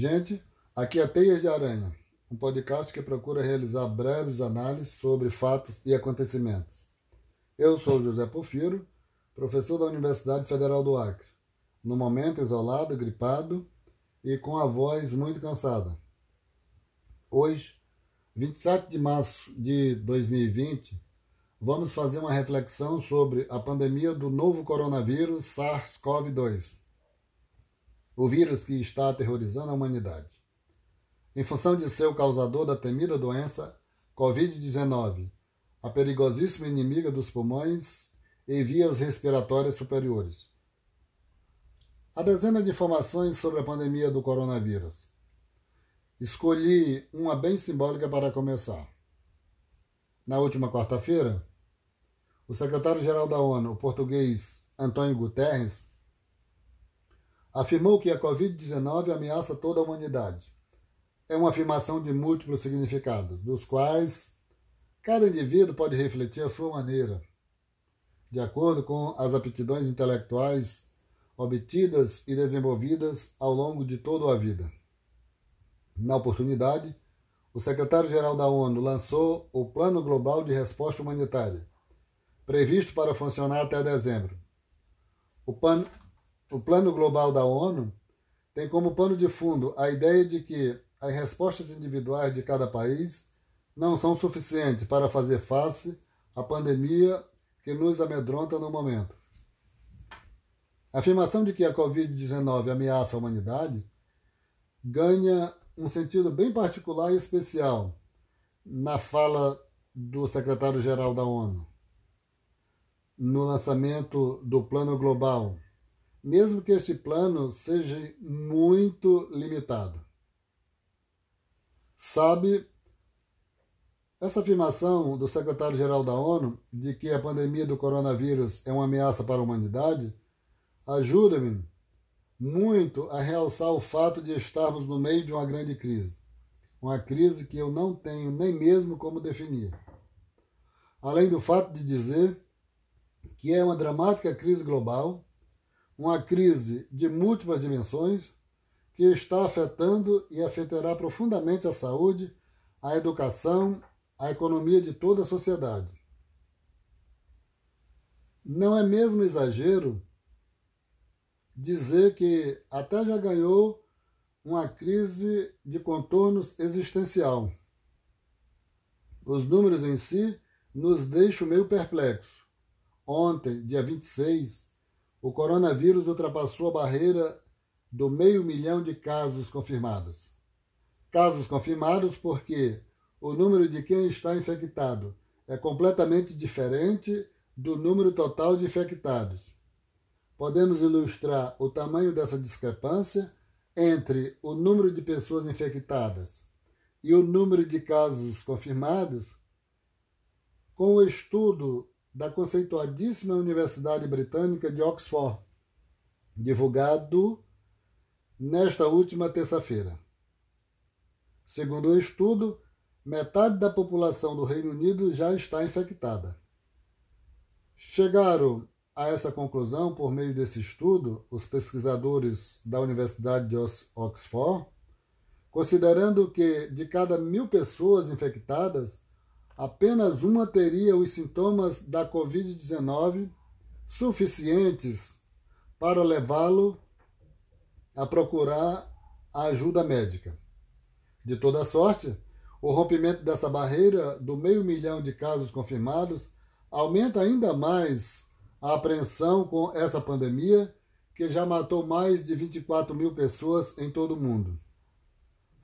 Gente, aqui é Teias de Aranha, um podcast que procura realizar breves análises sobre fatos e acontecimentos. Eu sou José Porfiro, professor da Universidade Federal do Acre, no momento isolado, gripado e com a voz muito cansada. Hoje, 27 de março de 2020, vamos fazer uma reflexão sobre a pandemia do novo coronavírus SARS-CoV-2, o vírus que está aterrorizando a humanidade. Em função de ser o causador da temida doença Covid-19, a perigosíssima inimiga dos pulmões e vias respiratórias superiores. A dezena de informações sobre a pandemia do coronavírus. Escolhi uma bem simbólica para começar. Na última quarta-feira, o secretário-geral da ONU, o português Antônio Guterres, afirmou que a Covid-19 ameaça toda a humanidade. É uma afirmação de múltiplos significados, dos quais cada indivíduo pode refletir à sua maneira, de acordo com as aptidões intelectuais obtidas e desenvolvidas ao longo de toda a vida. Na oportunidade, o secretário-geral da ONU lançou o Plano Global de Resposta Humanitária, previsto para funcionar até dezembro. O, pan, o Plano Global da ONU tem como pano de fundo a ideia de que as respostas individuais de cada país não são suficientes para fazer face à pandemia que nos amedronta no momento. A afirmação de que a Covid-19 ameaça a humanidade ganha um sentido bem particular e especial na fala do secretário-geral da ONU, no lançamento do plano global, mesmo que este plano seja muito limitado. Sabe, essa afirmação do secretário-geral da ONU de que a pandemia do coronavírus é uma ameaça para a humanidade ajuda-me muito a realçar o fato de estarmos no meio de uma grande crise. Uma crise que eu não tenho nem mesmo como definir. Além do fato de dizer que é uma dramática crise global, uma crise de múltiplas dimensões que está afetando e afetará profundamente a saúde, a educação, a economia de toda a sociedade. Não é mesmo exagero dizer que até já ganhou uma crise de contornos existencial. Os números em si nos deixam meio perplexos. Ontem, dia 26, o coronavírus ultrapassou a barreira do meio milhão de casos confirmados. Casos confirmados porque o número de quem está infectado é completamente diferente do número total de infectados. Podemos ilustrar o tamanho dessa discrepância entre o número de pessoas infectadas e o número de casos confirmados com o estudo da conceituadíssima Universidade Britânica de Oxford, divulgado nesta última terça-feira. Segundo o estudo, metade da população do Reino Unido já está infectada. Chegaram a essa conclusão por meio desse estudo os pesquisadores da Universidade de Oxford, considerando que de cada mil pessoas infectadas, apenas uma teria os sintomas da Covid-19 suficientes para levá-lo a procurar a ajuda médica. De toda sorte, o rompimento dessa barreira do meio milhão de casos confirmados aumenta ainda mais a apreensão com essa pandemia que já matou mais de 24 mil pessoas em todo o mundo.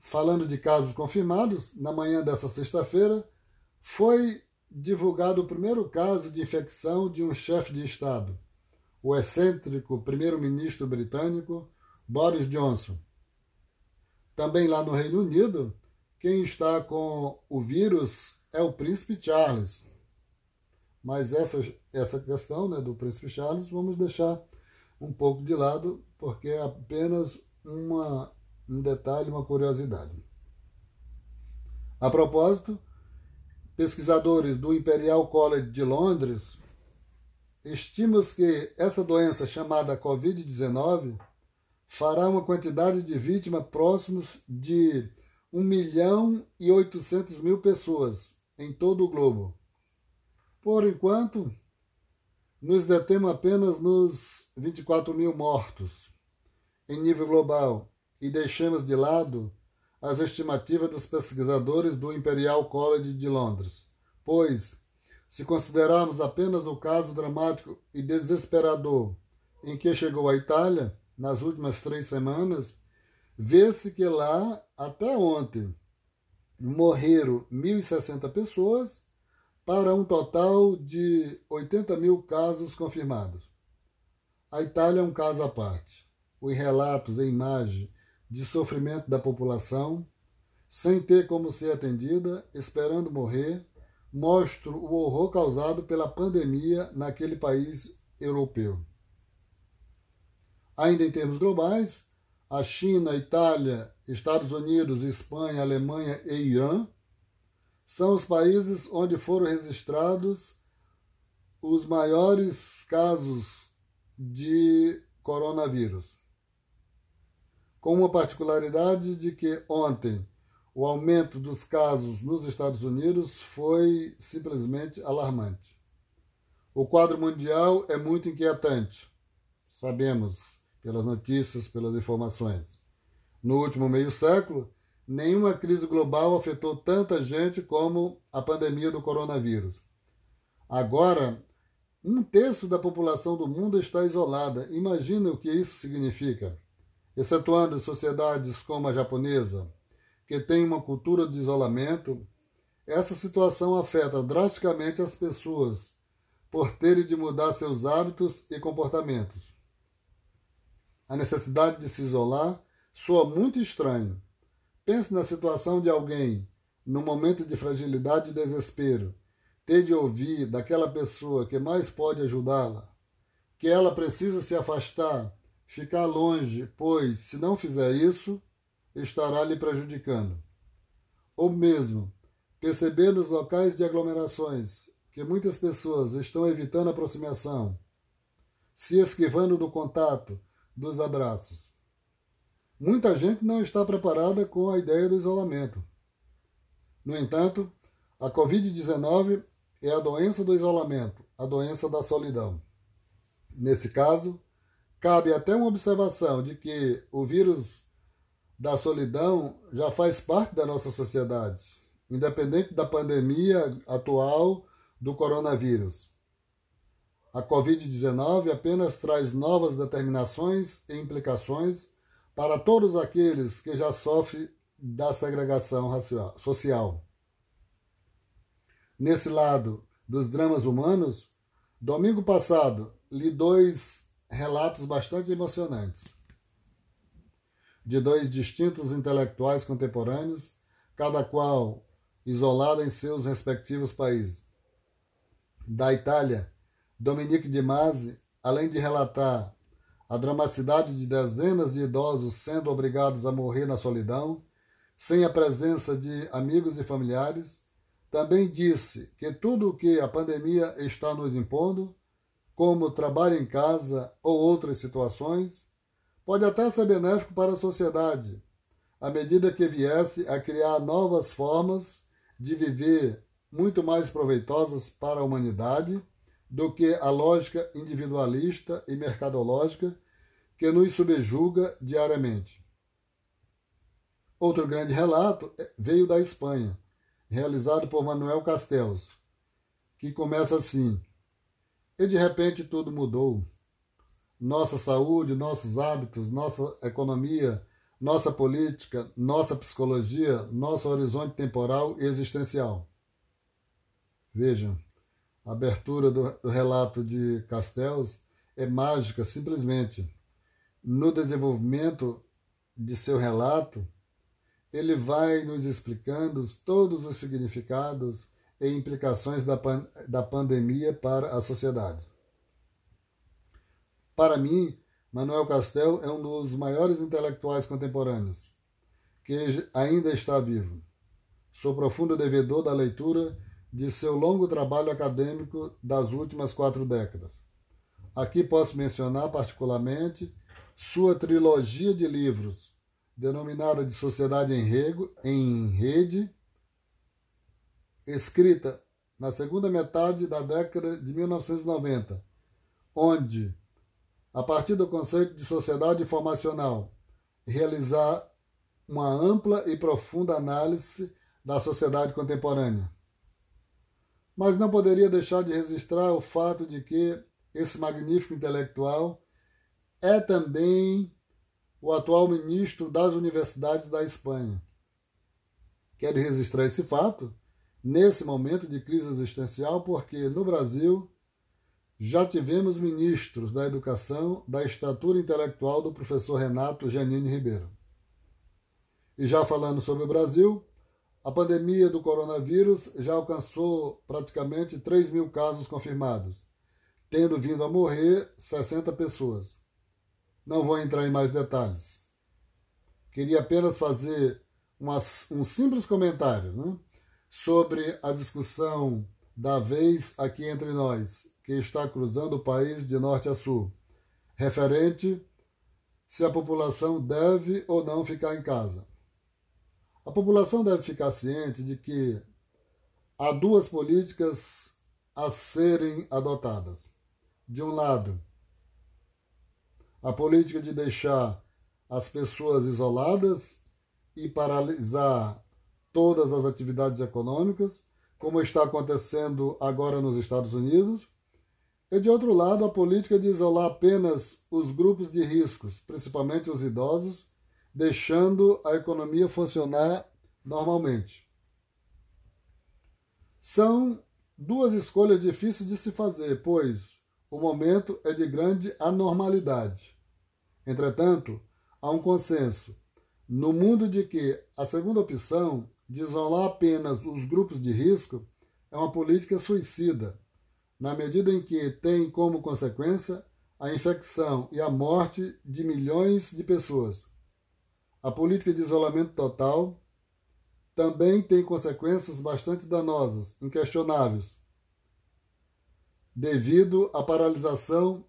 Falando de casos confirmados, na manhã dessa sexta-feira, foi divulgado o primeiro caso de infecção de um chefe de Estado, o excêntrico primeiro-ministro britânico Boris Johnson. Também lá no Reino Unido, quem está com o vírus é o príncipe Charles. Mas essa, essa questão né, do príncipe Charles vamos deixar um pouco de lado, porque é apenas uma, um detalhe, uma curiosidade. A propósito, pesquisadores do Imperial College de Londres estimam que essa doença chamada Covid-19 fará uma quantidade de vítimas próximos de 1 milhão e 800 mil pessoas em todo o globo. Por enquanto, nos detemos apenas nos 24 mil mortos em nível global e deixamos de lado as estimativas dos pesquisadores do Imperial College de Londres, pois, se considerarmos apenas o caso dramático e desesperador em que chegou a Itália nas últimas três semanas, vê-se que lá, até ontem, morreram 1.060 pessoas para um total de 80 mil casos confirmados. A Itália é um caso à parte. Os relatos em imagem de sofrimento da população, sem ter como ser atendida, esperando morrer, mostram o horror causado pela pandemia naquele país europeu. Ainda em termos globais, a China, Itália, Estados Unidos, Espanha, Alemanha e Irã são os países onde foram registrados os maiores casos de coronavírus. Com uma particularidade de que ontem o aumento dos casos nos Estados Unidos foi simplesmente alarmante. O quadro mundial é muito inquietante, sabemos pelas notícias, pelas informações. No último meio século, Nenhuma crise global afetou tanta gente como a pandemia do coronavírus. Agora, um terço da população do mundo está isolada. Imagina o que isso significa. Excetuando sociedades como a japonesa, que tem uma cultura de isolamento, essa situação afeta drasticamente as pessoas por terem de mudar seus hábitos e comportamentos. A necessidade de se isolar soa muito estranho, Pense na situação de alguém, num momento de fragilidade e desespero, ter de ouvir daquela pessoa que mais pode ajudá-la, que ela precisa se afastar, ficar longe, pois, se não fizer isso, estará lhe prejudicando. Ou mesmo, perceber nos locais de aglomerações que muitas pessoas estão evitando a aproximação, se esquivando do contato, dos abraços. Muita gente não está preparada com a ideia do isolamento. No entanto, a Covid-19 é a doença do isolamento, a doença da solidão. Nesse caso, cabe até uma observação de que o vírus da solidão já faz parte da nossa sociedade, independente da pandemia atual do coronavírus. A Covid-19 apenas traz novas determinações e implicações para todos aqueles que já sofrem da segregação racial, social. Nesse lado dos dramas humanos, domingo passado li dois relatos bastante emocionantes de dois distintos intelectuais contemporâneos, cada qual isolado em seus respectivos países. Da Itália, Dominique de Masi, além de relatar a dramaticidade de dezenas de idosos sendo obrigados a morrer na solidão, sem a presença de amigos e familiares, também disse que tudo o que a pandemia está nos impondo, como trabalho em casa ou outras situações, pode até ser benéfico para a sociedade, à medida que viesse a criar novas formas de viver muito mais proveitosas para a humanidade do que a lógica individualista e mercadológica que nos subjuga diariamente. Outro grande relato veio da Espanha, realizado por Manuel Castells, que começa assim: E de repente tudo mudou. Nossa saúde, nossos hábitos, nossa economia, nossa política, nossa psicologia, nosso horizonte temporal e existencial. Vejam, a abertura do, do relato de Castells é mágica, simplesmente. No desenvolvimento de seu relato, ele vai nos explicando todos os significados e implicações da, pan da pandemia para a sociedade. Para mim, Manuel Castel é um dos maiores intelectuais contemporâneos, que ainda está vivo. Sou profundo devedor da leitura de seu longo trabalho acadêmico das últimas quatro décadas. Aqui posso mencionar particularmente sua trilogia de livros, denominada de Sociedade em, Rego, em Rede, escrita na segunda metade da década de 1990, onde, a partir do conceito de sociedade informacional, realizar uma ampla e profunda análise da sociedade contemporânea. Mas não poderia deixar de registrar o fato de que esse magnífico intelectual é também o atual ministro das universidades da Espanha. Quero registrar esse fato nesse momento de crise existencial, porque no Brasil já tivemos ministros da educação da estatura intelectual do professor Renato Janine Ribeiro. E já falando sobre o Brasil, a pandemia do coronavírus já alcançou praticamente 3 mil casos confirmados, tendo vindo a morrer 60 pessoas. Não vou entrar em mais detalhes. Queria apenas fazer uma, um simples comentário né, sobre a discussão da vez aqui entre nós, que está cruzando o país de norte a sul, referente se a população deve ou não ficar em casa. A população deve ficar ciente de que há duas políticas a serem adotadas. De um lado, a política de deixar as pessoas isoladas e paralisar todas as atividades econômicas, como está acontecendo agora nos Estados Unidos, e de outro lado, a política de isolar apenas os grupos de riscos, principalmente os idosos, deixando a economia funcionar normalmente. São duas escolhas difíceis de se fazer, pois o momento é de grande anormalidade. Entretanto, há um consenso no mundo de que a segunda opção, de isolar apenas os grupos de risco, é uma política suicida, na medida em que tem como consequência a infecção e a morte de milhões de pessoas. A política de isolamento total também tem consequências bastante danosas, inquestionáveis, devido à paralisação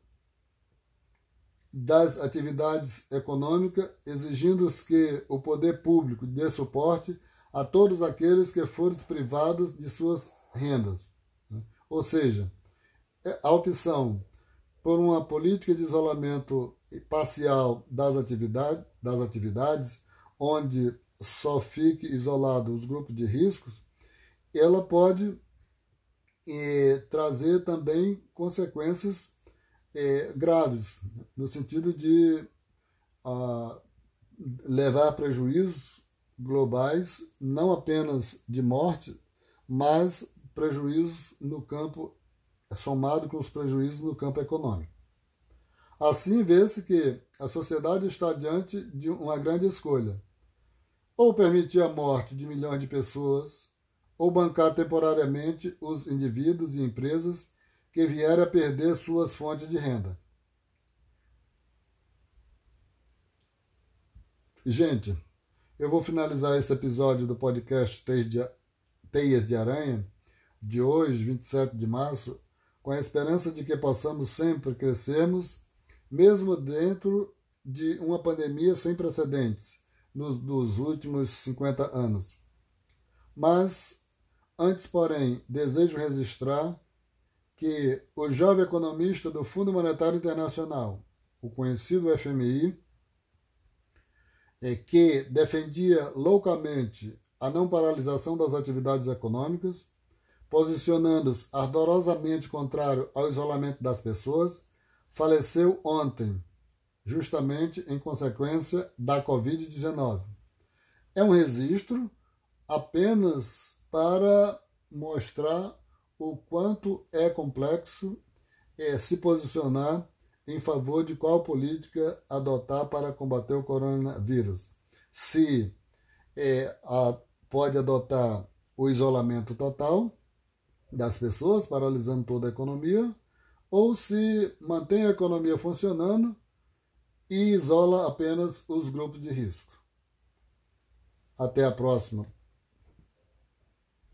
das atividades econômicas, exigindo que o poder público dê suporte a todos aqueles que forem privados de suas rendas. Ou seja, é a opção por uma política de isolamento parcial das atividades, das atividades onde só fique isolado os grupos de riscos, ela pode eh, trazer também consequências é, graves, no sentido de uh, levar prejuízos globais, não apenas de morte, mas prejuízos no campo, somado com os prejuízos no campo econômico. Assim, vê-se que a sociedade está diante de uma grande escolha: ou permitir a morte de milhões de pessoas, ou bancar temporariamente os indivíduos e empresas que vierem a perder suas fontes de renda. Gente, eu vou finalizar esse episódio do podcast Teias de Aranha de hoje, 27 de março, com a esperança de que possamos sempre crescermos, mesmo dentro de uma pandemia sem precedentes nos, nos últimos 50 anos. Mas, antes, porém, desejo registrar que o jovem economista do Fundo Monetário Internacional, o conhecido FMI, que defendia loucamente a não paralisação das atividades econômicas, posicionando-se ardorosamente contrário ao isolamento das pessoas, faleceu ontem, justamente em consequência da Covid-19. É um registro apenas para mostrar o quanto é complexo é, se posicionar em favor de qual política adotar para combater o coronavírus. Se é, a, pode adotar o isolamento total das pessoas, paralisando toda a economia, ou se mantém a economia funcionando e isola apenas os grupos de risco. Até a próxima.